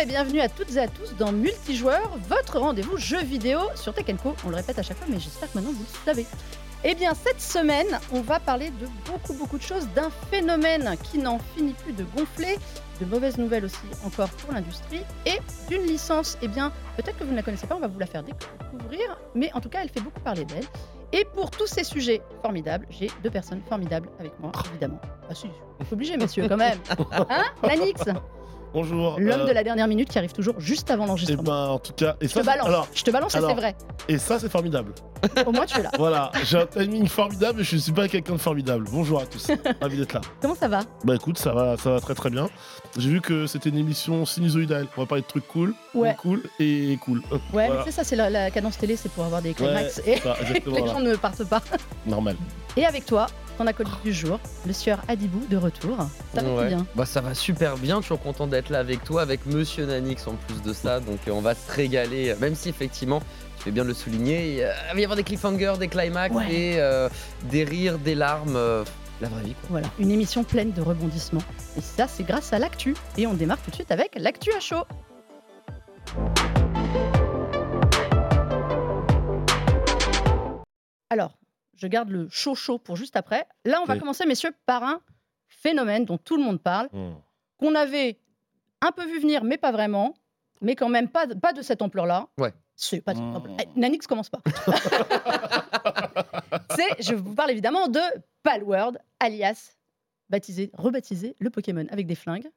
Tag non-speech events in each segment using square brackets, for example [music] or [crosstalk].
et bienvenue à toutes et à tous dans Multijoueur, votre rendez-vous jeu vidéo sur Tech Co. On le répète à chaque fois, mais j'espère que maintenant vous le savez. Eh bien, cette semaine, on va parler de beaucoup, beaucoup de choses, d'un phénomène qui n'en finit plus de gonfler, de mauvaises nouvelles aussi encore pour l'industrie, et d'une licence. Eh bien, peut-être que vous ne la connaissez pas, on va vous la faire découvrir, mais en tout cas, elle fait beaucoup parler d'elle. Et pour tous ces sujets formidables, j'ai deux personnes formidables avec moi, évidemment. Ah si, c'est obligé, messieurs, quand même. Hein Lanix? Bonjour. L'homme euh, de la dernière minute qui arrive toujours juste avant Eh l'enregistrement. ben, en tout cas, et je ça, te balance, alors, je te balance et c'est vrai. et ça, c'est formidable. [laughs] Au moins, tu es là. Voilà, j'ai un timing formidable et je suis pas quelqu'un de formidable. Bonjour à tous, [laughs] ravi d'être là. Comment ça va? Bah écoute, ça va, ça va très très bien. J'ai vu que c'était une émission sinusoïdale. On va parler de trucs cool, Ouais. cool et cool. Ouais, Voilà. mais c'est ça, c'est la, la cadence télé, c'est pour avoir des Ouais, climax et ça, que [laughs] les gens ne partent pas. normal. Et avec toi, ton acolyte du jour, le sieur Adibou de retour. Ça va Ouais. bien Bah ça va super bien, toujours content d'être là avec toi, avec Monsieur Nanix en plus de ça, donc euh, on va se régaler, même si effectivement, tu fais bien de le souligner, euh, il va y avoir des cliffhangers, des climax Ouais. et euh, des rires, des larmes, euh, la vraie vie quoi. Voilà, une émission pleine de rebondissements. Et ça, c'est grâce à l'actu. Et on démarre tout de suite avec l'actu à chaud. Alors, je garde le chaud chaud pour juste après. Là, on va commencer, messieurs, par un phénomène dont tout le monde parle, Hmm. qu'on avait un peu vu venir, mais pas vraiment, mais quand même pas, de- pas de cette ampleur-là. Ouais. C'est pas Mm. ampleur. Eh, Nanix commence pas. [laughs] C'est, je vous parle évidemment de Palworld, alias baptisé, rebaptisé le Pokémon avec des flingues.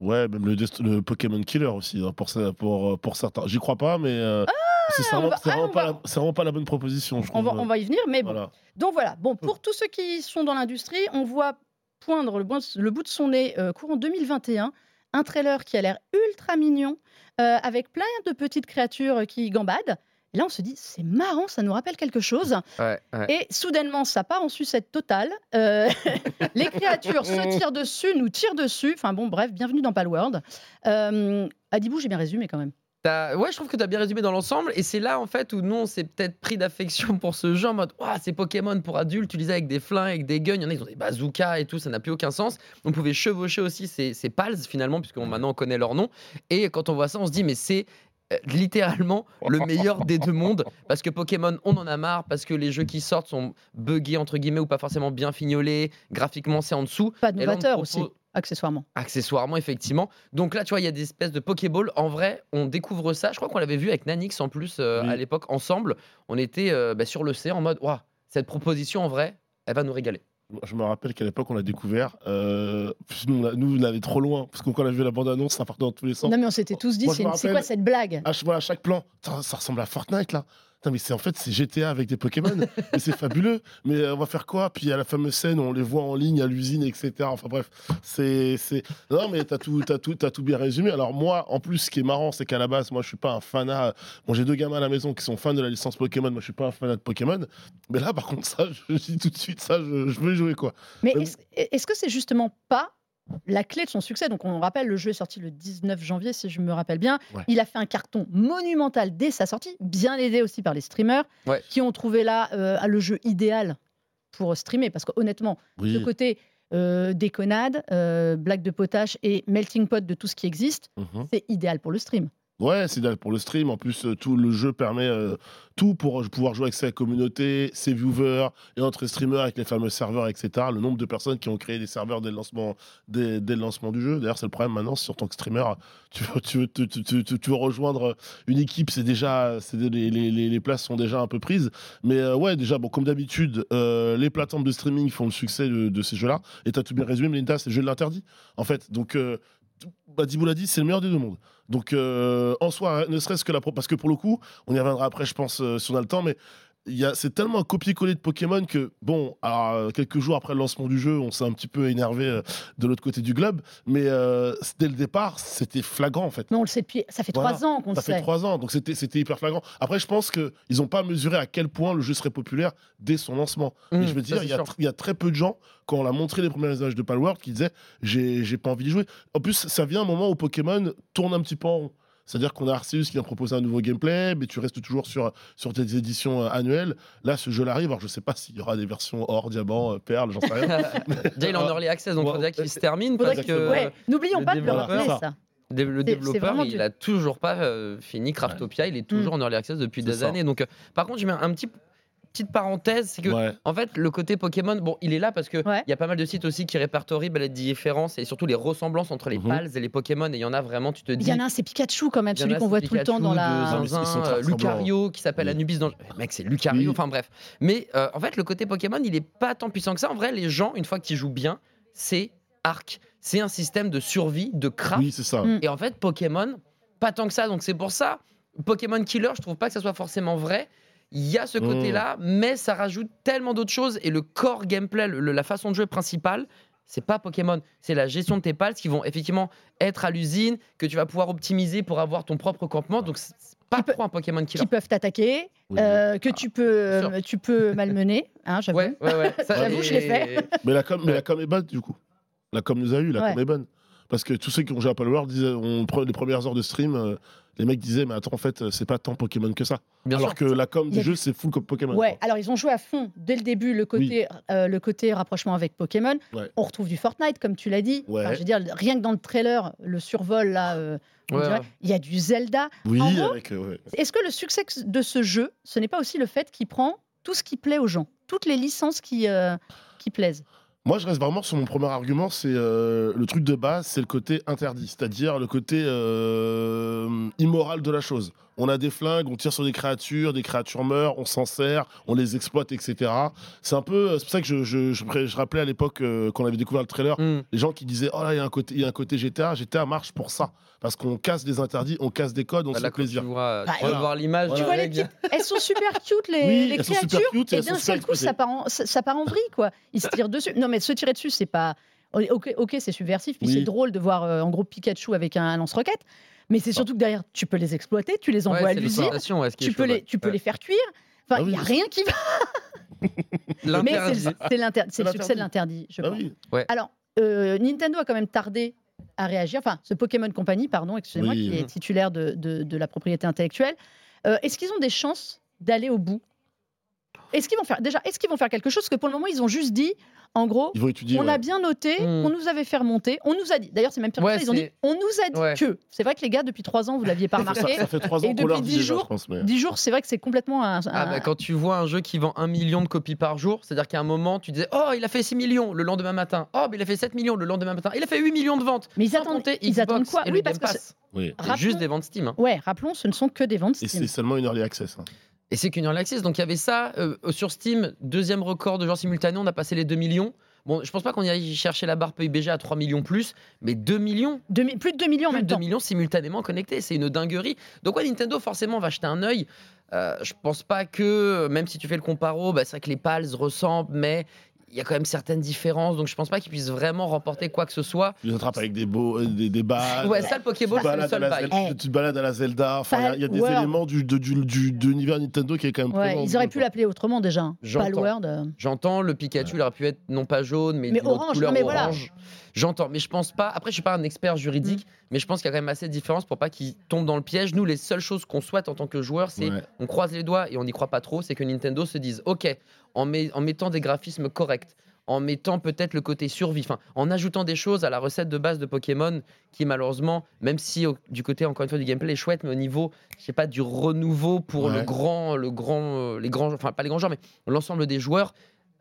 Ouais, même le, Pokémon Killer aussi, hein, pour, ça- pour, pour certains. J'y crois pas, mais euh, va- c'est vraiment, ah, pas va- la- c'est vraiment pas la bonne proposition, je On va, on va y venir, mais bon. Voilà. Donc voilà. Bon, pour tous ceux qui sont dans l'industrie, on voit poindre le, bout- le bout de son nez euh, courant 2021 un trailer qui a l'air ultra mignon, euh, avec plein de petites créatures qui gambadent. Et là, on se dit, c'est marrant, ça nous rappelle quelque chose. Ouais, ouais. Et soudainement, ça part en sucette totale. Euh, [laughs] les créatures se tirent dessus, nous tirent dessus. Enfin bon, bref, bienvenue dans Palworld. Euh, Adibou, j'ai bien résumé quand même. Ouais, je trouve que tu as bien résumé dans l'ensemble, et c'est là en fait où nous on s'est peut-être pris d'affection pour ce jeu en mode Ouah, c'est Pokémon pour adultes, tu disais avec des flingues, avec des guns, il y en a qui ont des bazookas et tout, ça n'a plus aucun sens. On pouvait chevaucher aussi ces, ces pals finalement, puisque maintenant on connaît leur nom, et quand on voit ça, on se dit mais c'est euh, littéralement le meilleur des deux mondes [laughs] parce que Pokémon on en a marre parce que les jeux qui sortent sont buggés entre guillemets ou pas forcément bien fignolés graphiquement c'est en dessous. Pas novateur aussi, accessoirement. Accessoirement, effectivement. Donc là, tu vois, il y a des espèces de Pokéball. En vrai, on découvre ça. Je crois qu'on l'avait vu avec Nanix en plus euh, Oui. à l'époque ensemble. On était euh, bah, sur le C en mode, waouh, cette proposition en vrai, elle va nous régaler. Je me rappelle qu'à l'époque, on l'a découvert. Euh, nous, on a- nous, on allait trop loin. Parce que quand on a vu la bande-annonce, ça partait dans tous les sens. Non mais on s'était tous dit, c'est quoi cette blague À, ch- voilà, à chaque plan, Putain, ça ressemble à Fortnite là. Putain, mais c'est en fait c'est GTA avec des Pokémon, [laughs] mais c'est fabuleux. Mais euh, on va faire quoi? Puis il y a la fameuse scène où on les voit en ligne à l'usine, etc. Enfin bref, c'est c'est non mais t'as tout t'as tout t'as tout bien résumé. Alors moi, en plus, ce qui est marrant, c'est qu'à la base, moi, je suis pas un fanat. Bon, j'ai deux gamins à la maison qui sont fans de la licence Pokémon. Moi, je suis pas un fanat de Pokémon. Mais là, par contre, ça, je dis tout de suite, ça, je, je veux jouer quoi. Mais est-ce est-ce que c'est justement pas la clé de son succès Donc on rappelle, le jeu est sorti le 19 janvier, si je me rappelle bien. Ouais. Il a fait un carton monumental dès sa sortie, bien aidé aussi par les streamers, Ouais. qui ont trouvé là euh, le jeu idéal pour streamer. Parce que honnêtement, Oui. le côté euh, déconnade, euh, blague de potache et melting pot de tout ce qui existe, Mhm. c'est idéal pour le stream. Ouais, c'est idéal pour le stream. En plus, euh, tout le jeu permet euh, tout pour pouvoir jouer avec sa communauté, ses viewers et entre streamers avec les fameux serveurs, etc. Le nombre de personnes qui ont créé des serveurs dès le lancement, du jeu. D'ailleurs, c'est le problème maintenant, en tant que streamer, tu veux, tu tu, tu- tu- tu- tu rejoindre une équipe, c'est déjà, les, places sont déjà un peu prises. Mais euh, ouais, déjà, bon, comme d'habitude, les plateformes de streaming font le succès de, ces jeux-là. Et t'as tout bien résumé, Melinda, c'est le jeu de l'interdit, en fait. Donc, euh, bah, Dibou l'a c'est le meilleur des deux mondes. Donc, euh, en soi, ne serait-ce que la. pro- Parce que pour le coup, on y reviendra après, je pense, euh, si on a le temps, mais. Il y a- C'est tellement un copier-coller de Pokémon que, bon, alors, euh, quelques jours après le lancement du jeu, on s'est un petit peu énervé euh, de l'autre côté du globe, mais euh, dès le départ, c'était flagrant en fait. Mais on le sait depuis. Ça fait Voilà. trois ans qu'on le Ça fait sait. trois ans, donc c'était c'était hyper flagrant. Après, je pense qu'ils n'ont pas mesuré à quel point le jeu serait populaire dès son lancement. Mmh, Et je veux dire, il y, a y très peu de gens, quand on a montré les premières images de Palworld, qui disaient j'ai j'ai pas envie d'y jouer. En plus, ça vient un moment où Pokémon tourne un petit peu en rond. C'est-à-dire qu'on a Arceus qui vient proposer un nouveau gameplay, mais tu restes toujours sur, sur tes éditions euh, annuelles. Là, ce jeu arrive. Alors, je sais pas s'il y aura des versions or, diamant, euh, perle, j'en sais rien. [laughs] Déjà, il est en early access, donc Ouais, faudrait qu'il se termine Faudrait parce que- que. ouais, N'oublions pas de le développeur- rappeler, Voilà, ça. Dé- Le développeur, il a toujours pas euh, fini Craftopia. Il est toujours en early access depuis des ça. années. Donc, euh, par contre, je mets un petit petite parenthèse, c'est que Ouais. en fait le côté Pokémon, bon, il est là parce que il Ouais. y a pas mal de sites aussi qui répertorient bah, les différences et surtout les ressemblances entre les Mhm. pals et les Pokémon. Et il y en a vraiment, tu te Il dis. y en a un, c'est Pikachu quand même, il celui qu'on voit tout le temps dans la. de Zinzin, euh. Lucario qui s'appelle Oui. Anubis dans le- Mec, c'est Lucario, Oui. enfin bref. Mais euh, en fait, le côté Pokémon, il est pas tant puissant que ça. En vrai, les gens, une fois que tu joues bien, c'est Arc. C'est un système de survie, de craft. Oui, c'est ça. Mm. Et en fait, Pokémon, pas tant que ça. Donc c'est pour ça, Pokémon Killer, je trouve pas que ça soit forcément vrai. Il y a ce côté-là, mais ça rajoute tellement d'autres choses. Et le core gameplay, le- la façon de jouer principale, c'est pas Pokémon. C'est la gestion de tes pals qui vont effectivement être à l'usine, que tu vas pouvoir optimiser pour avoir ton propre campement. Donc c'est pas trop un Pokémon Killer. qui peuvent t'attaquer, Oui. euh, que tu peux, euh, tu peux [laughs] malmener, hein, j'avoue. Ouais, ouais, ouais. Ça, J'avoue, je l'ai fait. Mais la com, mais la com est bonne, du coup. La com nous a eu, la Ouais. com est bonne. Parce que tous ceux qui ont joué à Palworld disaient, on prend les premières heures de stream, euh, les mecs disaient, mais attends, en fait, euh, c'est pas tant Pokémon que ça. Bien Alors sûr. que la com du jeu, c'est full comme Pokémon. Ouais, alors ils ont joué à fond dès le début le côté, euh, le côté rapprochement avec Pokémon. Ouais. On retrouve du Fortnite, comme tu l'as dit. Ouais. Enfin, je veux dire, rien que dans le trailer, le survol, là, euh, Ouais, dirait, il y a du Zelda. Oui, euh. Est-ce que le succès de ce jeu, ce n'est pas aussi le fait qu'il prend tout ce qui plaît aux gens, toutes les licences qui, euh, qui plaisent? Moi, je reste vraiment sur mon premier argument, c'est euh, le truc de base, c'est le côté interdit, c'est-à-dire le côté euh, immoral de la chose. On a des flingues, on tire sur des créatures, des créatures meurent, on s'en sert, on les exploite, etc. C'est un peu, c'est pour ça que je, je, je- je rappelais à l'époque euh, quand on avait découvert le trailer, Hmm. les gens qui disaient oh là il y a un côté, il y a un côté GTA, GTA marche pour ça, parce qu'on casse des interdits, on casse des codes, on se Là, fait plaisir. Tu vois, Bah, tu voir l'image. Voilà. Tu vois les mec, petites, elles sont super cute les, Oui, les elles sont super créatures cute et d'un seul coup ça part en, ça, ça part en vrille quoi. Ils se [laughs] tirent dessus. Non mais se tirer dessus c'est pas ok, ok, c'est subversif puis Oui. c'est drôle de voir euh, en gros Pikachu avec un, lance-roquette. Mais c'est surtout que derrière tu peux les exploiter, tu les Ouais, envoies à l'usine, ouais, tu peux les tu peux Ouais. les faire cuire. Enfin Ah il oui, y a rien qui va. Mais c'est L'interdit. le, c'est l'inter- c'est le C'est succès de l'interdit je Ah pense. oui. Alors euh, Nintendo a quand même tardé à réagir. Enfin ce Pokémon Company pardon excusez-moi Oui. qui est titulaire de, de- de la propriété intellectuelle. Euh, est-ce qu'ils ont des chances d'aller au bout Est-ce qu'ils vont faire déjà Est-ce qu'ils vont faire quelque chose? Parce que pour le moment, ils ont juste dit, en gros, Ils vont étudier. on ouais. a bien noté, Hmm. on nous avait fait remonter, on nous a dit. D'ailleurs, c'est même pire que Ouais, ça. Ils ont dit, on nous a dit Ouais. que. C'est vrai que les gars, depuis trois ans, vous l'aviez pas remarqué. ça fait trois Et ans leur depuis dix déjà, jours, je pense. Mais... Dix jours, c'est vrai que c'est complètement un. Ah bah, quand tu vois un jeu qui vend un million de copies par jour, c'est-à-dire qu'à un moment, tu disais Oh, il a fait 6 millions le lendemain matin. Oh, mais il a fait 7 millions le lendemain matin. Il a fait 8 millions de ventes. Mais ils attendent, compter ils Xbox attendent quoi? et Oui, parce que. Oui. C'est Rappelons- juste des ventes Steam. hein. Ouais, rappelons, ce ne sont que des ventes Et Steam. c'est seulement une early access. hein. Et c'est qu'une early access. Donc il y avait ça euh, sur Steam, deuxième record de joueurs simultanés. On a passé les 2 millions. Bon, je pense pas qu'on y aille chercher la barre PUBG à 3 millions plus, mais 2 millions. Deux mi- plus de 2 millions en plus même de 2 temps. millions simultanément connectés. C'est une dinguerie. Donc, ouais, Nintendo, forcément, va jeter un œil. Euh, je pense pas que, même si tu fais le comparo, bah, c'est vrai que les pals ressemblent, mais il y a quand même certaines différences. Donc, je pense pas qu'ils puissent vraiment remporter quoi que ce soit. Tu attrapes avec des, beaux, euh, des, des balles. Ouais, ça, le Pokéball, c'est le seul la bail. Zelda, Eh. tu te balades à la Zelda. Enfin, il y a- il y, a des éléments du, de, du, du- de l'univers Nintendo qui est quand même Ouais, présent. ils auraient pu l'appeler autrement déjà. hein. J'entends. Palworld. euh. J'entends, le Pikachu, il aurait pu être non pas jaune, mais, Mais orange, couleur mais voilà. orange. J'entends, mais je pense pas. Après, je suis pas un expert juridique, Mm. mais je pense qu'il y a quand même assez de différence pour pas qu'ils tombent dans le piège. Nous, les seules choses qu'on souhaite en tant que joueurs, c'est Ouais. on croise les doigts et on n'y croit pas trop, c'est que Nintendo se dise OK, en, met- en mettant des graphismes corrects, en mettant peut-être le côté survie, enfin, en ajoutant des choses à la recette de base de Pokémon qui malheureusement, même si au- du côté encore une fois du gameplay est chouette, mais au niveau, je sais pas, du renouveau pour Ouais. le grand, le grand, euh, les grands, enfin pas les grands joueurs, mais l'ensemble des joueurs.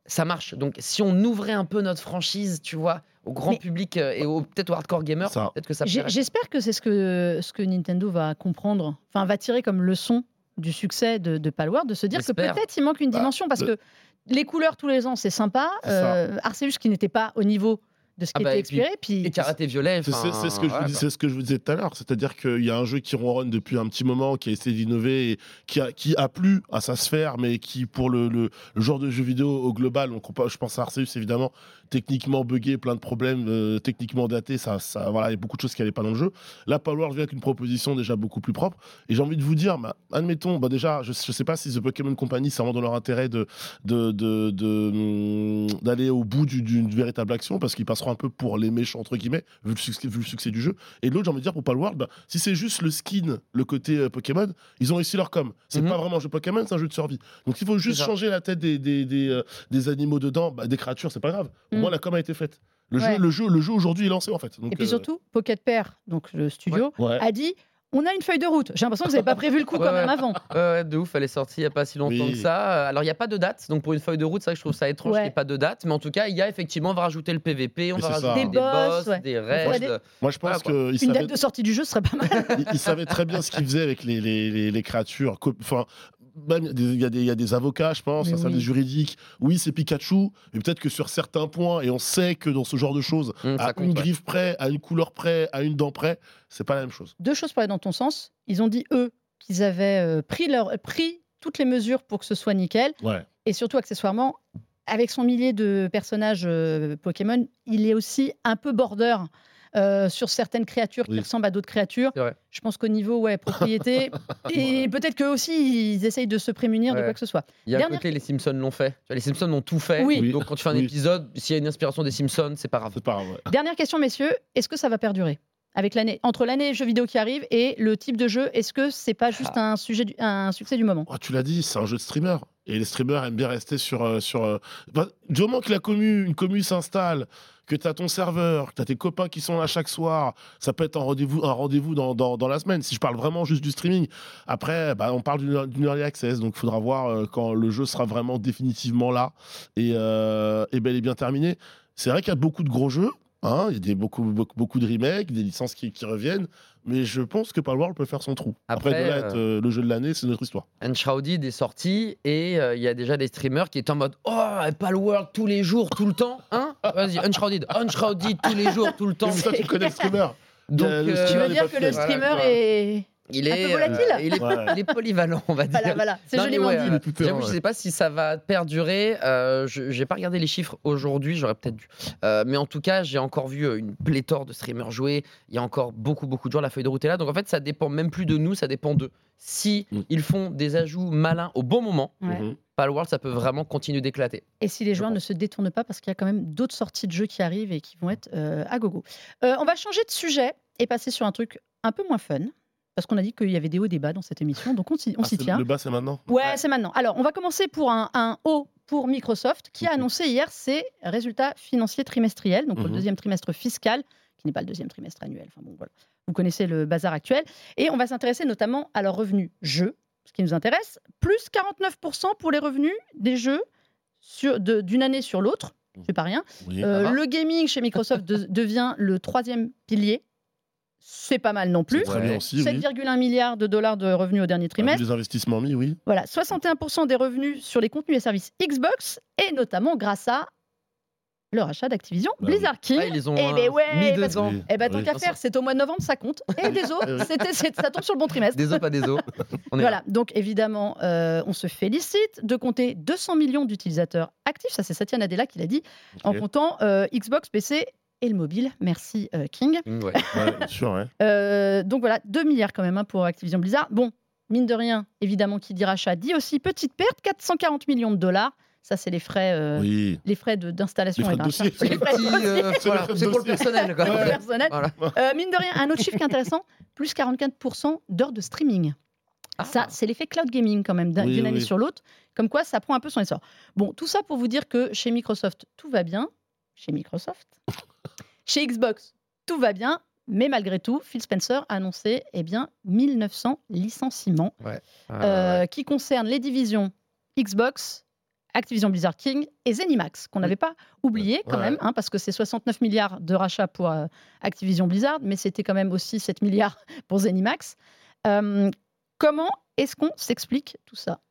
Ça marche. Donc, si on ouvrait un peu notre franchise, tu vois, au grand Mais- public euh, et au- peut-être aux hardcore gamers, peut-être que ça. J'espère que c'est ce que, ce que Nintendo va comprendre, enfin va tirer comme leçon du succès de, de Palworld, de se dire que peut-être il manque une Bah, dimension parce le- que les couleurs tous les ans c'est sympa, euh, Arceus qui n'était pas au niveau de ce qui Ah bah, était expiré, puis, Et karaté violet. C'est ce, que je vous voilà, dis- quoi. c'est ce que je vous disais tout à l'heure. C'est-à-dire qu'il y a un jeu qui ronronne depuis un petit moment, qui a essayé d'innover, et qui a, qui a plu à sa sphère, mais qui, pour le, le- le genre de jeu vidéo au global, on je pense à Arceus évidemment, techniquement buggé, plein de problèmes, euh, techniquement daté, ça, ça, voilà, il y a beaucoup de choses qui n'allaient pas dans le jeu. Là, Palworld vient avec une proposition déjà beaucoup plus propre. Et j'ai envie de vous dire, bah, admettons, bah déjà, je ne sais pas si The Pokémon Company, c'est vraiment dans leur intérêt de de- de- de, hum, d'aller au bout du- d'une véritable action, parce qu'ils passeront un peu pour les méchants, entre guillemets, vu le succès, vu le succès du jeu. Et de l'autre, j'ai envie de dire, pour Palworld, bah, si c'est juste le skin, le côté euh, Pokémon, ils ont réussi leur com. C'est Mhm. pas vraiment un jeu Pokémon, c'est un jeu de survie. Donc il faut juste changer la tête des, des, des, euh, des animaux dedans, bah, des créatures, c'est pas grave. Au Mhm. moins, la com a été faite. Le Ouais. jeu, le jeu, le jeu aujourd'hui est lancé en fait. Donc, Et puis euh, surtout, Pocket Pair, donc le studio, ouais. a dit on a une feuille de route. J'ai l'impression que vous n'avez pas prévu le coup Ouais, quand même avant. Ouais, ouais, de ouf, elle est sortie il n'y a pas si longtemps Oui. que ça. Euh, Alors, il n'y a pas de date, donc pour une feuille de route, c'est vrai que je trouve ça étrange Ouais. qu'il n'y ait pas de date. Mais en tout cas, il y a effectivement, on va rajouter le PVP, on Mais va c'est ça. rajouter Des des, boss, ouais. des raids. des- Moi, je pense quoi. qu'il Une savait, date de sortie du jeu serait pas mal. il, il savait très bien ce qu'il faisait avec les, les, les, les créatures. Enfin, même, il y, a des- il y a des avocats, je pense, un service oui. juridique. Oui, c'est Pikachu, mais peut-être que sur certains points, et on sait que dans ce genre de choses, Hum, à compte, une ouais. griffe près, à une couleur près, à une dent près, c'est pas la même chose. Deux choses pour aller dans ton sens. Ils ont dit, eux, qu'ils avaient euh, pris, leur, pris toutes les mesures pour que ce soit nickel. Ouais. Et surtout, accessoirement, avec son millier de personnages euh, Pokémon, il est aussi un peu border euh, sur certaines créatures qui ressemblent à d'autres créatures. Je pense qu'au niveau ouais, propriété, [laughs] et peut-être qu'eux aussi, ils essayent de se prémunir de quoi que ce soit. Il y a un côté, les Simpsons l'ont fait. Les Simpsons ont tout fait. Oui. Oui. Donc, quand tu fais un Oui. épisode, s'il y a une inspiration des Simpsons, c'est pas grave. C'est pas grave. ouais. Dernière question, messieurs. Est-ce que ça va perdurer avec l'année entre l'année jeux vidéo qui arrive et le type de jeu? Est-ce que c'est pas juste Ah. un, sujet du- un succès du moment? Oh, tu l'as dit, c'est un jeu de streamer. Et les streamers aiment bien rester sur. euh, sur bah, du moment que la commu, une s'installe, que tu as ton serveur, que tu as tes copains qui sont là chaque soir, ça peut être un rendez-vous rendez-vous dans, dans, dans la semaine. Si je parle vraiment juste du streaming. Après, bah, on parle d'une early access, donc il faudra voir euh, quand le jeu sera vraiment définitivement là et, et bel et bien terminé. C'est vrai qu'il y a beaucoup de gros jeux. Hein, Il y a des, beaucoup, beaucoup, beaucoup de remakes, des licences qui, qui reviennent, mais je pense que Palworld peut faire son trou. Après, Après, de là, être, euh, le jeu de l'année, c'est notre histoire. Enshrouded est sorti et euh, il y a déjà des streamers qui étaient en mode Oh, Palworld tous les jours, tout le temps. Hein? Vas-y, Unshrouded, Unshrouded tous les jours, tout le temps. Mais toi, tu connais le [laughs] streamer. Donc, Euh, euh, Tu veux dire que le streamer Voilà, est. il un est, peu volatile euh, il, est, Ouais. il est polyvalent, on va dire. Voilà, voilà, c'est joliment dit. ouais, terrain, J'avoue, je ouais. sais pas si ça va perdurer. Euh, je j'ai pas regardé les chiffres aujourd'hui, j'aurais peut-être dû. Euh, mais en tout cas, j'ai encore vu euh, une pléthore de streamers jouer. Il y a encore beaucoup, beaucoup de joueurs. La feuille de route est là. Donc en fait, ça dépend même plus de nous, ça dépend d'eux. Si Mm. ils font des ajouts malins au bon moment, Ouais. Mhm. Palworld, ça peut vraiment continuer d'éclater. Et si les joueurs ne se détournent pas, parce qu'il y a quand même d'autres sorties de jeux qui arrivent et qui vont être euh, à gogo. Euh, on va changer de sujet et passer sur un truc un peu moins fun, parce qu'on a dit qu'il y avait des hauts et des bas dans cette émission, donc on s'y on Ah, tient. Le bas, c'est maintenant? Ouais, c'est maintenant. Alors, on va commencer pour un, un haut pour Microsoft, qui a annoncé hier ses résultats financiers trimestriels, donc pour le Mhm. deuxième trimestre fiscal, qui n'est pas le deuxième trimestre annuel. Enfin bon, voilà. Vous connaissez le bazar actuel. Et on va s'intéresser notamment à leurs revenus jeux, ce qui nous intéresse. Plus 49% pour les revenus des jeux de- d'une année sur l'autre. C'est pas rien. Oui. Euh, le gaming chez Microsoft de- [laughs] devient le troisième pilier. C'est pas mal non plus. C'est très bien Ouais. aussi, oui. 7,1 milliards de dollars de revenus au dernier trimestre. les investissements mis, oui. Voilà, 61% des revenus sur les contenus et services Xbox, et notamment grâce à le rachat d'Activision Bah oui. Blizzard King. Ah, ils les ont Eh euh, ben ouais, mis parce- dedans. Oui. Eh ben tant Oui. qu'à faire, c'est au mois de novembre, ça compte. [laughs] Et des os, oui. c'était, c'est- ça tombe sur le bon trimestre. Des os, pas des os. [laughs] On est Voilà, donc évidemment, euh, on se félicite de compter 200 millions d'utilisateurs actifs. Ça, c'est Satya Nadella qui l'a dit, en comptant euh, Xbox, PC et le mobile. Merci euh, King. Mm, ouais. [laughs] Ouais, bien sûr, ouais. Euh, donc voilà, 2 milliards quand même hein, pour Activision Blizzard. Bon, mine de rien, évidemment, qui dit rachat dit aussi petite perte, 440 millions de dollars. Ça, c'est les frais, euh, Oui. les frais de- d'installation. C'est euh, voilà, pour le personnel. Quoi. Ouais. personnel. Voilà. Euh, mine de rien, un autre chiffre qui est intéressant, plus 44% d'heures de streaming. Ah. Ça, c'est l'effet cloud gaming quand même, d'une oui, année oui. sur l'autre. Comme quoi, ça prend un peu son essor. Bon, tout ça pour vous dire que chez Microsoft, tout va bien. Chez Microsoft. Chez Xbox, tout va bien. Mais malgré tout, Phil Spencer a annoncé eh bien, 1900 licenciements Ah, euh, qui concernent les divisions Xbox, Activision Blizzard King et Zenimax, qu'on n'avait pas oublié quand Ouais. même, hein, parce que c'est 69 milliards de rachats pour euh, Activision Blizzard, mais c'était quand même aussi 7 milliards [laughs] pour Zenimax. Euh, comment est-ce qu'on s'explique tout ça?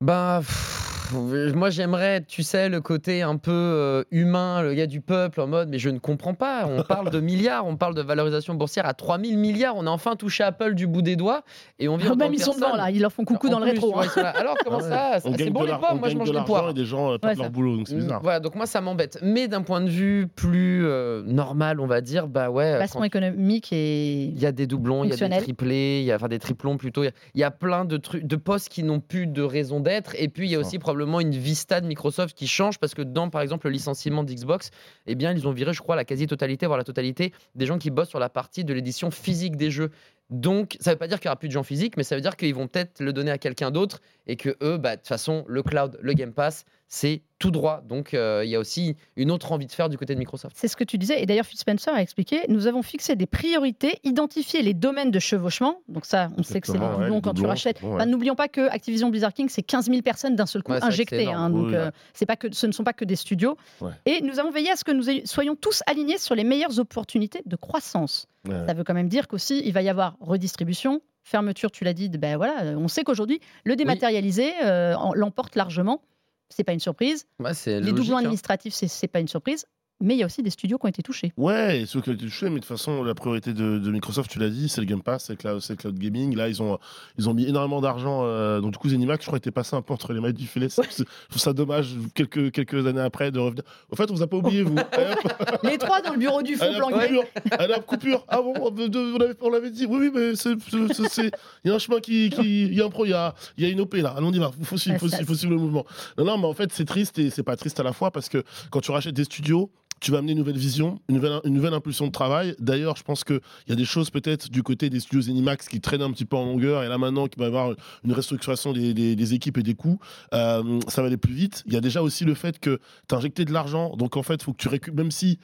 Ben, pff, [laughs] moi j'aimerais, tu sais, le côté un peu euh, humain, le gars du peuple en mode, mais je ne comprends pas. On [laughs] parle de milliards, on parle de valorisation boursière à 3000 milliards. On a enfin touché Apple du bout des doigts et on vient. en tant Même ils sont devant là, ils leur font coucou En dans le plus, rétro. vois, hein. Alors comment Ouais. ça C'est bon les pommes, moi je mange de des poires. et des gens euh, perdent Ouais, leur boulot, donc c'est Mm, bizarre. Voilà, donc moi ça m'embête. Mais d'un point de vue plus euh, normal, on va dire, bah ouais. quand Basement économique et Il y a des doublons, il y a des triplés, il y a enfin des triplons plutôt. Il y a, il y a plein de trucs, de postes qui n'ont plus de raison d'être. Et puis il y a aussi probablement une vista de Microsoft qui change parce que dans par exemple le licenciement d'Xbox, eh bien ils ont viré, je crois, la quasi-totalité, voire la totalité des gens qui bossent sur la partie de l'édition physique des jeux. Donc ça veut pas dire qu'il y aura plus de gens physiques, mais ça veut dire qu'ils vont peut-être le donner à quelqu'un d'autre et que eux, bah, de toute façon, le cloud, le Game Pass, c'est tout droit. Donc euh, il y a aussi une autre envie de faire du côté de Microsoft. C'est ce que tu disais. Et d'ailleurs, Phil Spencer a expliqué nous avons fixé des priorités, identifié les domaines de chevauchement. Donc, ça, on sait que c'est ouais, doublons les quand tu rachètes. ouais. Enfin, N'oublions pas que Activision Blizzard King, c'est 15 000 personnes d'un seul coup Ouais, injectées. hein. donc, Oui, euh, c'est pas que, ce ne sont pas que des studios. Ouais. Et nous avons veillé à ce que nous soyons tous alignés sur les meilleures opportunités de croissance. Ouais. Ça veut quand même dire qu'aussi, il va y avoir redistribution, fermeture, tu l'as dit, de- ben voilà, on sait qu'aujourd'hui, le dématérialisé euh, l'emporte largement. C'est pas une surprise. Les logique, doublons hein. administratifs, c'est pas une surprise. Mais il y a aussi des studios qui ont été touchés. Ouais, et ceux qui ont été touchés, mais de toute façon, la priorité de, de Microsoft, tu l'as dit, c'est le Game Pass, c'est le cloud, cloud gaming. Là, ils ont, ils ont mis énormément d'argent. euh, donc, du coup, Zenimax, je crois, était passé un peu entre les mailles du filet. C'est- Je trouve ça dommage, quelques, quelques années après, de revenir. Au fait, on vous a pas oublié, vous. [laughs] Les trois dans le bureau du fond planqué. coupure. Allez, hop, coupure. Ah bon, on l'avait- dit. Oui, oui, mais il y a un chemin qui. Il y a un pro, il y a, il y a une OP là. Allons, on y va. Il faut suivre, Ouais, faut ça- suivre, faut suivre le mouvement. Non, non, mais en fait, c'est triste et c'est pas triste à la fois parce que quand tu rachètes des studios, tu vas amener une nouvelle vision, une nouvelle, impulsion de travail. D'ailleurs, je pense qu'il y a des choses peut-être du côté des studios Zenimax qui traînent un petit peu en longueur. Et là, maintenant, qu'il va y avoir une restructuration des, équipes et des coûts, euh, ça va aller plus vite. Il y a déjà aussi le fait que tu as injecté de l'argent. Donc, en fait, il faut que tu récupères, même si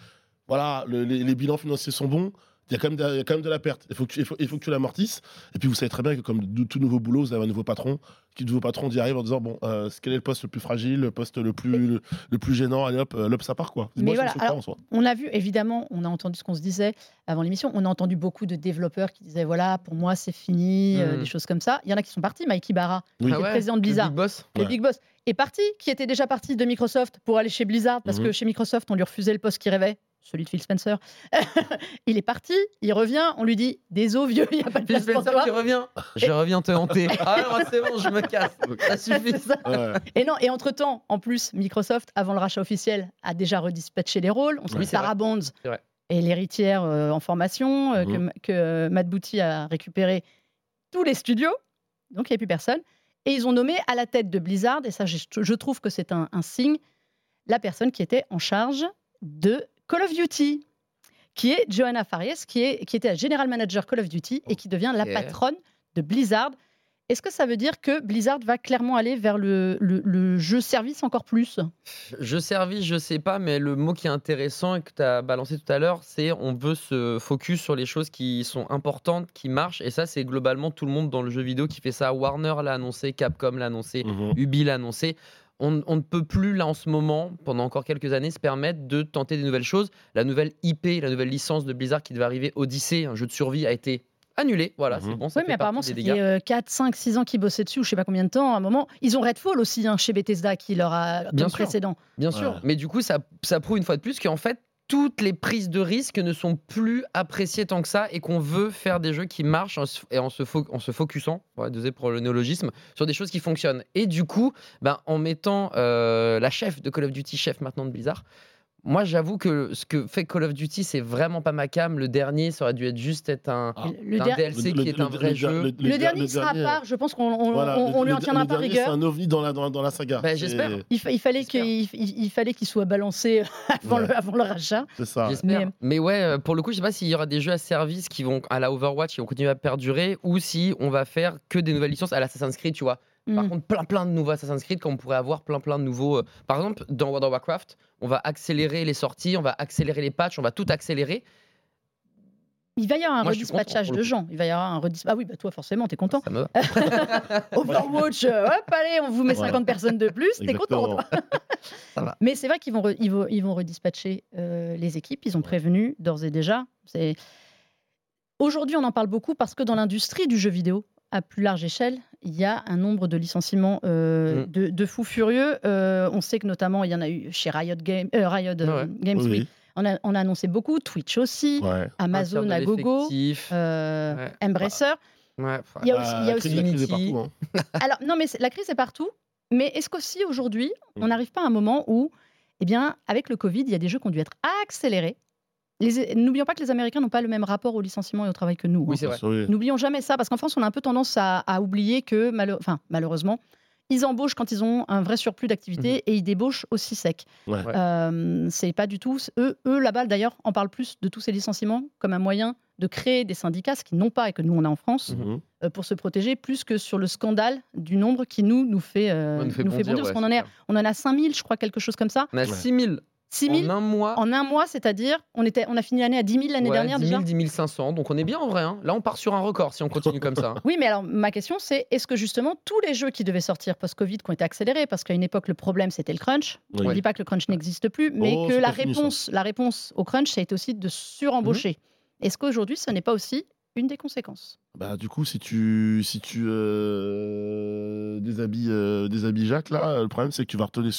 voilà, le- les, les bilans financiers sont bons. Il y, a quand même de, il y a quand même de la perte. Il faut, que tu, il, faut, il faut que tu l'amortisses. Et puis vous savez très bien que comme de- tout nouveau boulot, vous avez un nouveau patron. Qui nouveau patron d'y arrive en disant bon, euh, quel est le poste le plus fragile, le poste le plus le, le plus gênant. Allez hop, euh, hop, ça part quoi. Mais Moi, voilà, alors- en soi. On a vu, évidemment, on a entendu ce qu'on se disait avant l'émission. On a entendu beaucoup de développeurs qui disaient voilà, pour moi, c'est fini, euh, Mhm. des choses comme ça. Il y en a qui sont partis. Mikey Barra, Oui. qui est le président de le Blizzard, Big Boss. le Ouais. Big Boss, est parti, qui était déjà parti de Microsoft pour aller chez Blizzard, parce Mhm. que chez Microsoft, on lui refusait le poste qu'il rêvait. Celui de Phil Spencer. [laughs] il est parti, il revient, on lui dit Désolé, vieux, il n'y a pas de Phil place pour Spencer toi. qui revient. [laughs] Je reviens te hanter. Ah non, c'est bon, je me casse. [laughs] Ça suffit. Ça. Ouais. Et non, et entre-temps, en plus, Microsoft, avant le rachat officiel, a déjà redispatché les rôles. On que c'est Sarah Bonds est l'héritière euh, en formation, euh, Mhm. que, que Matt Booty a récupéré tous les studios, donc il n'y a plus personne. Et ils ont nommé à la tête de Blizzard, et ça je, je trouve que c'est un, un signe, la personne qui était en charge de Call of Duty, qui est Johanna Farias, qui, est, qui était la General Manager Call of Duty et qui devient la patronne de Blizzard. Est-ce que ça veut dire que Blizzard va clairement aller vers le, le- le jeu service encore plus? Je service, je sais pas, mais le mot qui est intéressant et que tu as balancé tout à l'heure, c'est on veut se focus sur les choses qui sont importantes, qui marchent. Et ça, c'est globalement tout le monde dans le jeu vidéo qui fait ça. Warner l'a annoncé, Capcom l'a annoncé, Mhm. Ubi l'a annoncé. On, on ne peut plus, là, en ce moment, pendant encore quelques années, se permettre de tenter des nouvelles choses. La nouvelle IP, la nouvelle licence de Blizzard qui devait arriver, Odyssey, un jeu de survie, a été annulé. Voilà, c'est Mhm. bon, ça Oui, mais apparemment, dégâts. euh, 4, 5, 6 ans qu'ils bossaient dessus, ou je sais pas combien de temps. À un moment, ils ont Redfall aussi hein, chez Bethesda qui leur a Bien comme sûr. précédent. Bien Ouais. sûr, mais du coup, ça, ça prouve une fois de plus qu'en fait, toutes les prises de risque ne sont plus appréciées tant que ça et qu'on veut faire des jeux qui marchent en, se- et en se, focusant, pour le néologisme, sur des choses qui fonctionnent. Et du coup, ben, en mettant euh, la chef de Call of Duty, chef maintenant de Blizzard, moi j'avoue que ce que fait Call of Duty, c'est vraiment pas ma cam. Le dernier, ça aurait dû être juste être un, Ah. Le un der- DLC Le- qui est un le- vrai le- jeu. le- Le, le- dernier le sera à part, je pense qu'on on, voilà, on- le- on lui en tiendra le pas dernier, rigueur. C'est un ovni dans la, dans, dans la saga. C'est- j'espère. Il, fa- il fallait qu'il il, il fallait qu'il soit balancé [laughs] avant, Ouais. le, avant le rachat. C'est ça. J'espère. Mais- Mais... ouais, euh, pour le coup, je sais pas s'il y aura des jeux à service qui vont à la Overwatch qui vont continuer à perdurer ou si on va faire que des nouvelles licences à l'Assassin's Creed, tu vois. Par Mm. contre, plein plein de nouveaux Assassin's Creed, comme on pourrait avoir plein plein de nouveaux. euh, Par exemple, dans World of Warcraft, on va accélérer les sorties, on va accélérer les patchs, on va tout accélérer. Il va y avoir un redispatchage de gens. Il va y avoir un redis... Ah oui, bah toi forcément, t'es content. Ça me va. [laughs] Overwatch, euh, hop, allez, on vous met Voilà. 50 personnes de plus, t'es content. [laughs] Ça va. Mais c'est vrai qu'ils vont, re- ils vont, ils vont redispatcher euh, les équipes. Ils ont prévenu d'ores et déjà. C'est Aujourd'hui, on en parle beaucoup parce que dans l'industrie du jeu vidéo, à plus large échelle, il y a un nombre de licenciements euh, Mm. de, de fous furieux. Euh, on sait que notamment, il y en a eu chez Riot, Game, euh, Riot euh, Ouais. Games. oui. Oui, On, a, on a annoncé beaucoup, Twitch aussi. Ouais. Amazon à gogo, euh, Ouais. Embracer. Ouais, Il y a Bah, aussi, il y a la aussi- crise- la crise est partout, hein. [laughs] Alors, non, mais la crise est partout. Mais est-ce qu'aussi aujourd'hui, on Mm. n'arrive pas à un moment où, eh bien, avec le Covid, il y a des jeux qui ont dû être accélérés? N'oublions pas que les Américains n'ont pas le même rapport au licenciement et au travail que nous. Oui, hein. c'est vrai. Oui. N'oublions jamais ça, parce qu'en France, on a un peu tendance à, à oublier que, enfin, malheureusement, ils embauchent quand ils ont un vrai surplus d'activité et ils débauchent aussi sec. Ouais. Euh, c'est pas du tout. Eux, eux là-bas, d'ailleurs, en parlent plus de tous ces licenciements comme un moyen de créer des syndicats, ce qu'ils n'ont pas et que nous, on a en France, Mhm. euh, pour se protéger, plus que sur le scandale du nombre qui nous, nous fait, euh, nous fait nous fait bondir, parce qu'on en, est, on en a 5000, je crois, quelque chose comme ça. On a Ouais. 6000 6000 en un mois. en un mois, c'est-à-dire, on, était, on a fini l'année à 10 000 l'année Ouais, dernière 10 déjà 000, 10 500. Donc on est bien en vrai. hein. Là, on part sur un record si on continue comme ça. [laughs] Oui, mais alors ma question c'est est-ce que justement tous les jeux qui devaient sortir post-Covid, qui ont été accélérés, parce qu'à une époque le problème c'était le crunch, Oui. on ne dit pas que le crunch n'existe plus, mais Oh, que la fini, réponse, la réponse au crunch, ça a été aussi de surembaucher. Mhm. Est-ce qu'aujourd'hui ce n'est pas aussi une des conséquences. Bah, du coup, si tu, si tu euh, déshabilles, euh, Jacques, là, le problème, c'est que tu vas, retomber,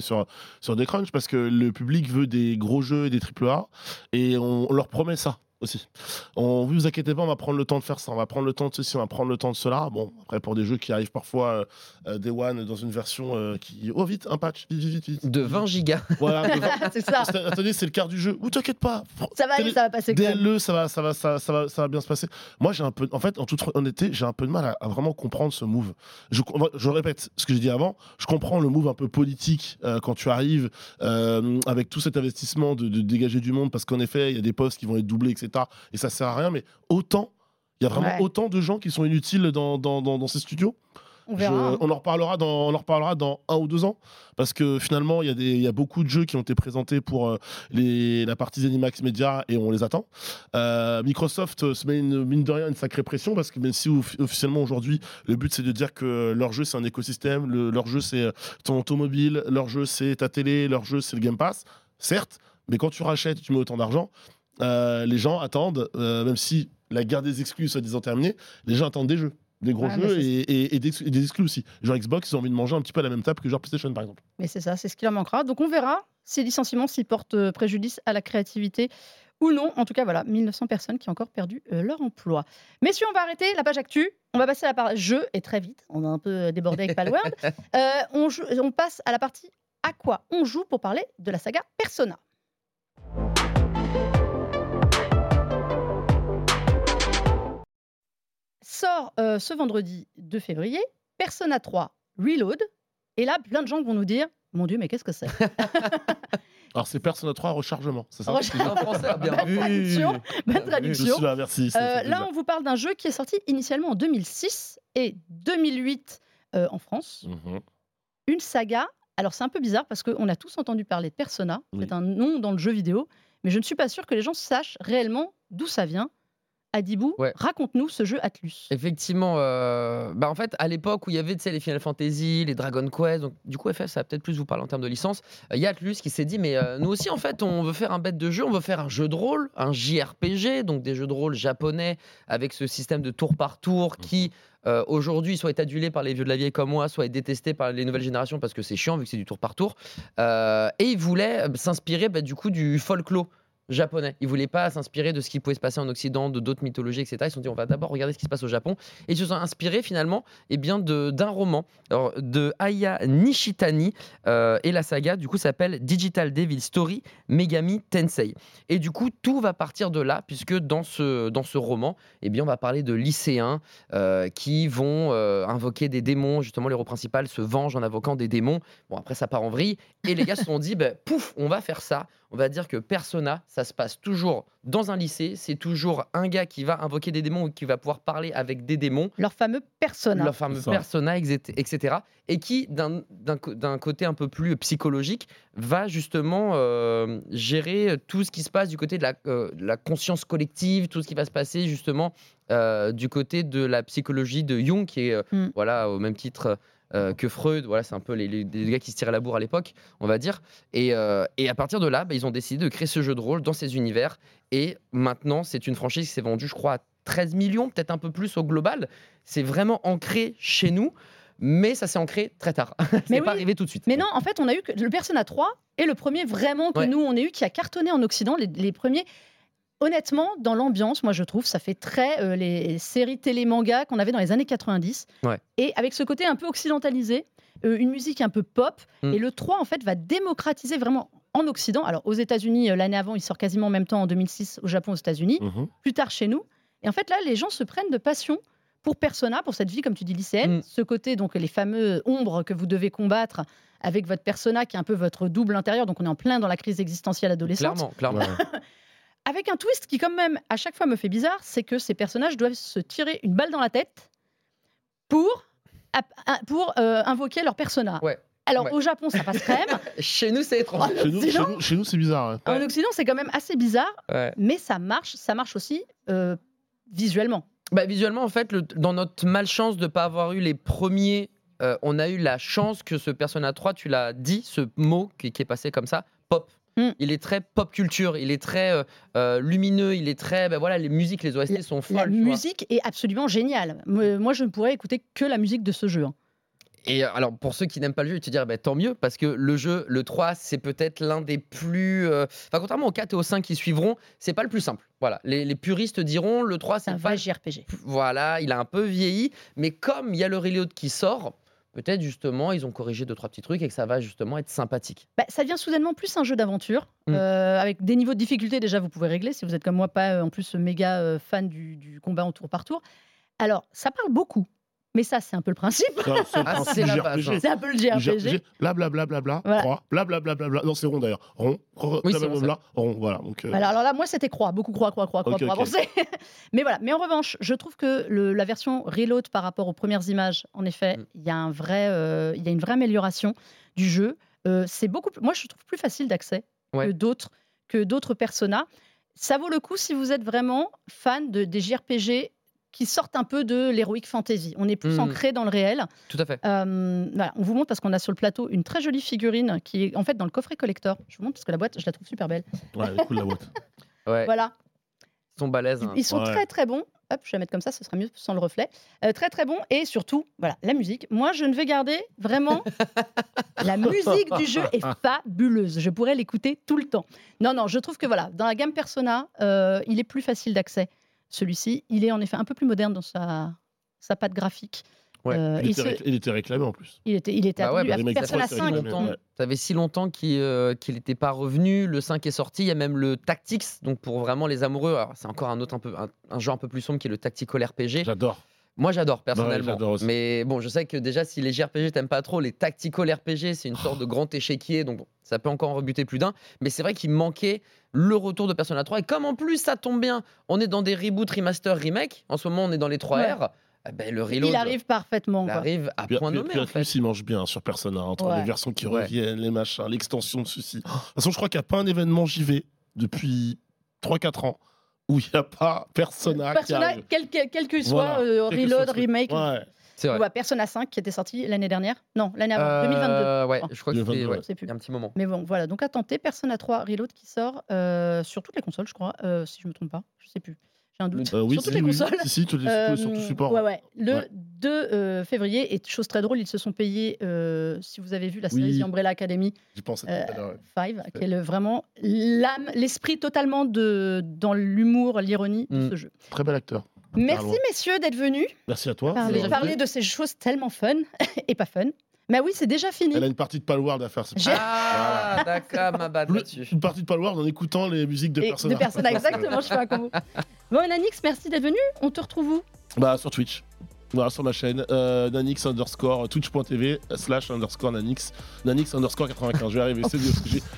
sur, des crunchs parce que le public veut des gros jeux et des triple A et on leur promet ça aussi. On, vous inquiétez pas, on va prendre le temps de faire ça, on va prendre le temps de ceci, on va prendre le temps de cela. Bon, après, pour des jeux qui arrivent parfois euh, euh, Day One dans une version euh, qui. Oh, vite, un patch, vite, vite, vite. vite. De 20 gigas. [laughs] Voilà, de 20. [laughs] C'est ça, Attendez, c'est le quart du jeu. Ou t'inquiète pas. ça va aller, ça va passer. DLE, ça va, ça va, ça, ça va, ça va bien se passer. Moi, j'ai un peu, en fait, en toute honnêteté, j'ai un peu de mal à, à vraiment comprendre ce move. Je, je répète ce que j'ai dit avant. Je comprends le move un peu politique euh, quand tu arrives euh, avec tout cet investissement de, de dégager du monde, parce qu'en effet, il y a des postes qui vont être doublés, etc. Et ça sert à rien. Mais autant, il y a vraiment Ouais. autant de gens qui sont inutiles dans, dans, dans, dans ces studios. On verra. Je- on, en reparlera dans, on en reparlera dans un ou deux ans. Parce que finalement, il y, a des- il y a beaucoup de jeux qui ont été présentés pour euh, les, la partie Zenimax Media et on les attend. Euh, Microsoft euh, se met une, mine de rien une sacrée pression parce que même si off- officiellement aujourd'hui, le but c'est de dire que leur jeu c'est un écosystème, le- leur jeu c'est ton automobile, leur jeu c'est ta télé, leur jeu c'est le Game Pass, certes, mais quand tu rachètes tu mets autant d'argent, euh, les gens attendent, euh, même si la guerre des exclus soit disant terminée, les gens attendent des jeux. Des gros Ouais, jeux et, et- et des, et des exclus aussi. Genre Xbox, ils ont envie de manger un petit peu à la même table que genre PlayStation par exemple. Mais c'est ça, c'est ce qui leur manquera. Donc on verra ces licenciements s'ils portent euh, préjudice à la créativité ou non. En tout cas, voilà, 1900 personnes qui ont encore perdu euh, leur emploi. Messieurs, on va arrêter la page actu. On va passer à la page jeu et très vite. On a un peu débordé avec Palworld. [laughs] Euh, on passe à la partie à quoi on joue pour parler de la saga Persona. Sort euh, ce vendredi 2 février Persona 3 Reload. Et là, plein de gens vont nous dire Mon Dieu, mais qu'est-ce que c'est [laughs] Alors c'est Persona 3 rechargement, c'est ça Recharge- En français, bien Bonne traduction. Bonne vu. Je traduction. suis là, merci. Euh, là, on vous parle d'un jeu qui est sorti initialement en 2006 et 2008 euh, en France. Mhm. Une saga. Alors, c'est un peu bizarre parce qu'on a tous entendu parler de Persona. Oui. C'est un nom dans le jeu vidéo. Mais je ne suis pas sûre que les gens sachent réellement d'où ça vient. Adibou, Ouais. raconte-nous ce jeu Atlus. Effectivement, euh, bah en fait, à l'époque où il y avait les Final Fantasy, les Dragon Quest, donc du coup, FF, ça va peut-être plus vous parler en termes de licence. euh, Il y a Atlus qui s'est dit, mais euh, nous aussi, en fait, on veut faire un bête de jeu, on veut faire un jeu de rôle, un JRPG, donc des jeux de rôle japonais avec ce système de tour par tour qui. euh, Aujourd'hui, soit est adulé par les vieux de la vieille comme moi, soit est détesté par les nouvelles générations parce que c'est chiant vu que c'est du tour par tour. Euh, et il voulait euh, s'inspirer bah, du coup du folklore japonais. Ils voulaient pas s'inspirer de ce qui pouvait se passer en Occident, de d'autres mythologies, etc. Ils se sont dit on va d'abord regarder ce qui se passe au Japon. Et ils se sont inspirés finalement eh bien, d'un roman de Aya Nishitani euh, et la saga du coup s'appelle Digital Devil Story Megami Tensei. Et du coup tout va partir de là puisque dans ce, dans ce roman eh bien, on va parler de lycéens euh, qui vont euh, invoquer des démons. Justement l'héros principal se venge en invoquant des démons. Bon après ça part en vrille. Et les gars se sont dit ben, pouf on va faire ça. On va dire que Persona, ça se passe toujours dans un lycée. C'est toujours un gars qui va invoquer des démons ou qui va pouvoir parler avec des démons Leur fameux Persona. leur fameux persona, etc. Et qui, d'un côté un peu plus psychologique, va justement euh, gérer tout ce qui se passe du côté de la, euh, de la conscience collective, tout ce qui va se passer justement euh, du côté de la psychologie de Jung, qui est euh, Mm. voilà, au même titre euh, que Freud. Voilà, c'est un peu les, les- les gars qui se tiraient la bourre à l'époque, on va dire. Et, euh, et à partir de là, bah, ils ont décidé de créer ce jeu de rôle dans ces univers. Et maintenant, c'est une franchise qui s'est vendue, je crois, à 13 millions, peut-être un peu plus au global. C'est vraiment ancré chez nous, mais ça s'est ancré très tard. [laughs] c'est Mais pas arrivé tout de suite. Mais non, en fait, on a eu que le Persona 3 est le premier vraiment que Ouais. nous, on a eu qui a cartonné en Occident, les, les premiers. Honnêtement, dans l'ambiance, moi je trouve, ça fait très euh, les séries télé-manga qu'on avait dans les années 90. Ouais. Et avec ce côté un peu occidentalisé, euh, une musique un peu pop. Mm. Et le 3, en fait, va démocratiser vraiment en Occident. Alors aux États-Unis, euh, l'année avant, il sort quasiment en même temps en 2006 au Japon, aux États-Unis Mhm. plus tard chez nous. Et en fait, là, les gens se prennent de passion pour Persona, pour cette vie, comme tu dis, lycéenne, Mm. ce côté, donc les fameux ombres que vous devez combattre avec votre Persona, qui est un peu votre double intérieur, donc on est en plein dans la crise existentielle adolescente. Clairement, clairement. [laughs] Avec un twist qui, quand même, à chaque fois me fait bizarre, c'est que ces personnages doivent se tirer une balle dans la tête pour, euh, invoquer leur Persona. Ouais. Alors, Ouais. au Japon, ça passe crème. [laughs] Chez nous, c'est étrange. Chez nous, chez Sinon- nous, chez nous, c'est bizarre. ouais. En. Occident, c'est quand même assez bizarre, Ouais. mais ça marche. Ça marche aussi euh, visuellement. Bah, visuellement, en fait, le- dans notre malchance de ne pas avoir eu les premiers, euh, on a eu la chance que ce Persona 3, tu l'as dit, ce mot qui, qui est passé comme ça, pop. Mm. Il est très pop culture, il est très euh, euh, lumineux, il est très. ben voilà, les musiques, les OST sont folles. La vois. musique est absolument géniale. Moi, je ne pourrais écouter que la musique de ce jeu. hein. Et euh, alors, pour ceux qui n'aiment pas le jeu, tu te dire, bah, tant mieux, parce que le jeu, le 3, c'est peut-être l'un des plus. euh, Enfin, contrairement au 4 et au 5 qui suivront, c'est pas le plus simple. Voilà, les, les puristes diront, le 3, C'est c'est un pas. vrai JRPG. Voilà, il a un peu vieilli, mais comme il y a le reload qui sort, peut-être justement, ils ont corrigé deux, trois petits trucs et que ça va justement être sympathique. Bah, ça devient soudainement plus un jeu d'aventure, Mm. euh, avec des niveaux de difficulté déjà vous pouvez régler si vous êtes comme moi pas euh, en plus méga euh, fan du, du combat en tour par tour. Alors ça parle beaucoup, mais ça c'est un peu le principe. C'est un- c'est le Ah, c'est du la base, JRPG. hein. C'est un peu le JRPG. Bla bla bla bla bla. Voilà. Croix. Bla bla bla bla bla. Non, c'est rond d'ailleurs. Rond. Rond, Oui, bla, c'est bla, rond, bla, rond. Voilà. Donc. euh, Voilà, alors là, moi, c'était croix, beaucoup croix, croix, croix, croix Ok, pour ok. avancer. [laughs] mais voilà. Mais en revanche, je trouve que le- la version reload par rapport aux premières images, en effet, Mm. il y a un vrai, euh, il y a une vraie amélioration du jeu. Euh, c'est beaucoup, plus- moi, je trouve plus facile d'accès Ouais. que d'autres, que d'autres Persona. Ça vaut le coup si vous êtes vraiment fan de des JRPG qui sortent un peu de l'heroic fantasy. On est plus Mm. ancré dans le réel. Tout à fait. Euh, voilà, on vous montre parce qu'on a sur le plateau une très jolie figurine qui est en fait dans le coffret collector. Je vous montre parce que la boîte, je la trouve super belle. Ouais, elle est cool la boîte. [laughs] Ouais, Voilà. ils sont balèzes. hein. Ils sont Ouais. très très bons. Hop, je vais la mettre comme ça, ce sera mieux sans le reflet. Euh, très très bons et surtout, voilà, la musique. Moi, je ne vais garder vraiment [laughs] la musique du jeu est fabuleuse. Je pourrais l'écouter tout le temps. Non, non, je trouve que voilà, dans la gamme Persona, euh, il est plus facile d'accès. Celui-ci, il est en effet un peu plus moderne dans sa sa patte graphique. Ouais. Euh, Il était, il réclamé en plus. il était, il était Bah ouais, bah, à Persona d'Après, 5. c'est longtemps. Ouais. Ça fait si longtemps qu'il euh, n'était pas revenu. Le 5 est sorti. Il y a même le Tactics. Donc pour vraiment les amoureux, c'est encore un autre un peu un, un jeu un peu plus sombre qui est le Tactical RPG. J'adore. Moi j'adore personnellement. Mais bon, je sais que déjà si les JRPG t'aimes pas trop, les Tactical RPG c'est une sorte de grand échiquier. Donc bon, ça peut encore en rebuter plus d'un. Mais c'est vrai qu'il manquait le retour de Persona 3. Et comme en plus ça tombe bien, on est dans des reboots, remaster, remake. En ce moment on est dans les 3 R. eh ben, le reload Il arrive parfaitement. il quoi. arrive à Puis, point puis- nommé puis en fait. plus, il mange bien sur Persona, entre Ouais. les versions qui Ouais. reviennent, les machins, l'extension de ceci. De toute façon, je crois qu'il n'y a pas un événement JV depuis 3-4 ans où il n'y a pas Persona, Persona, quel quel- quel qu'il soit, Voilà. euh, reload, que- remake. Ouais. C'est vrai. On voit Persona 5 qui était sorti l'année dernière. Non, l'année avant, Euh, 2022. Ouais, Oh. je crois que c'était 2022, ouais, Je sais plus. il y a un petit moment. Mais bon, voilà. Donc à tenter, Persona 3 Reload qui sort euh, sur toutes les consoles, je crois, euh, si je me trompe pas. Je sais plus. J'ai un doute. Euh, oui, sur si, toutes les oui, consoles. Si, si, tous les, Euh, sur tout support. ouais, ouais. Le Ouais. 2 euh, février, et chose très drôle, ils se sont payés, euh, si vous avez vu la série Oui. The Umbrella Academy Euh, ouais. 5, qui est le- vraiment l'âme, l'esprit totalement de, dans l'humour, l'ironie de Mm. ce jeu. Très bel acteur. Merci Pardon. messieurs d'être venus Merci à toi. parler, parler de ces choses tellement fun [laughs] et pas fun. Mais oui, c'est déjà fini. Elle a une partie de Palward à faire. Ah, d'accord, ma bad. Une partie de Palward en écoutant les musiques de Persona. de Persona, exactement, je fais un combo. [laughs] Bon, Nanix, merci d'être venu. On te retrouve où? Bah, sur Twitch. Voilà, sur ma chaîne, euh, Nanix underscore, twitch.tv slash underscore Nanix, Nanix underscore 95. Je vais arriver, c'est mieux.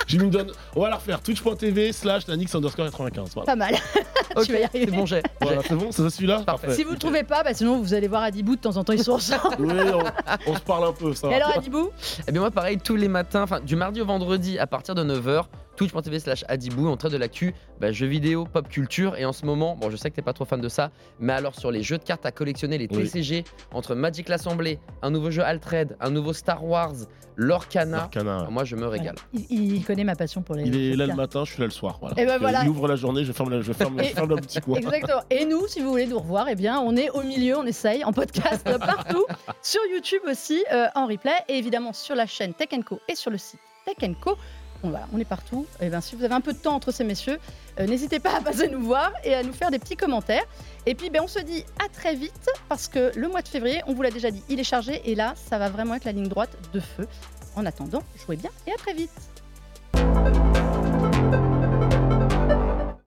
j'ai- une donne. On va la refaire, twitch.tv slash Nanix underscore 95. Voilà, Pas mal. [laughs] Ok, tu vas y arriver. c'est bon, j'ai. [laughs] Voilà, c'est bon, c'est celui-là? Parfait. Si vous ne le trouvez pas, bah, sinon vous allez voir Adibou de temps en temps, ils sont ensemble. Oui, on, on se parle un peu, ça. Et alors Adibou? Eh bien moi pareil tous les matins, enfin du mardi au vendredi à partir de 9h, twitch.tv slash adibou, on traite de l'actu, bah, jeux vidéo, pop culture et en ce moment, bon je sais que t'es pas trop fan de ça, mais alors sur les jeux de cartes à collectionner, les Oui. TCG, entre Magic l'Assemblée, un nouveau jeu Altered, un nouveau Star Wars, l'Orcana, moi je me régale. il, il connaît ma passion pour les. Il est là le matin, je suis là le soir. Voilà. Et ben voilà. Il ouvre la journée, je ferme la, je ferme, je Et- ferme la boutique. quoi. Exactement. Et nous, si vous voulez nous revoir, eh bien, on est au milieu, on essaye, en podcast [laughs] partout, sur YouTube aussi, euh, en replay, et évidemment sur la chaîne Tech Co et sur le site Tech Co. On est partout. Et ben, si vous avez un peu de temps entre ces messieurs, euh, n'hésitez pas à passer nous voir et à nous faire des petits commentaires. Et puis, ben, on se dit à très vite parce que le mois de février, on vous l'a déjà dit, il est chargé et là, ça va vraiment être la ligne droite de feu. En attendant, jouez bien et à très vite.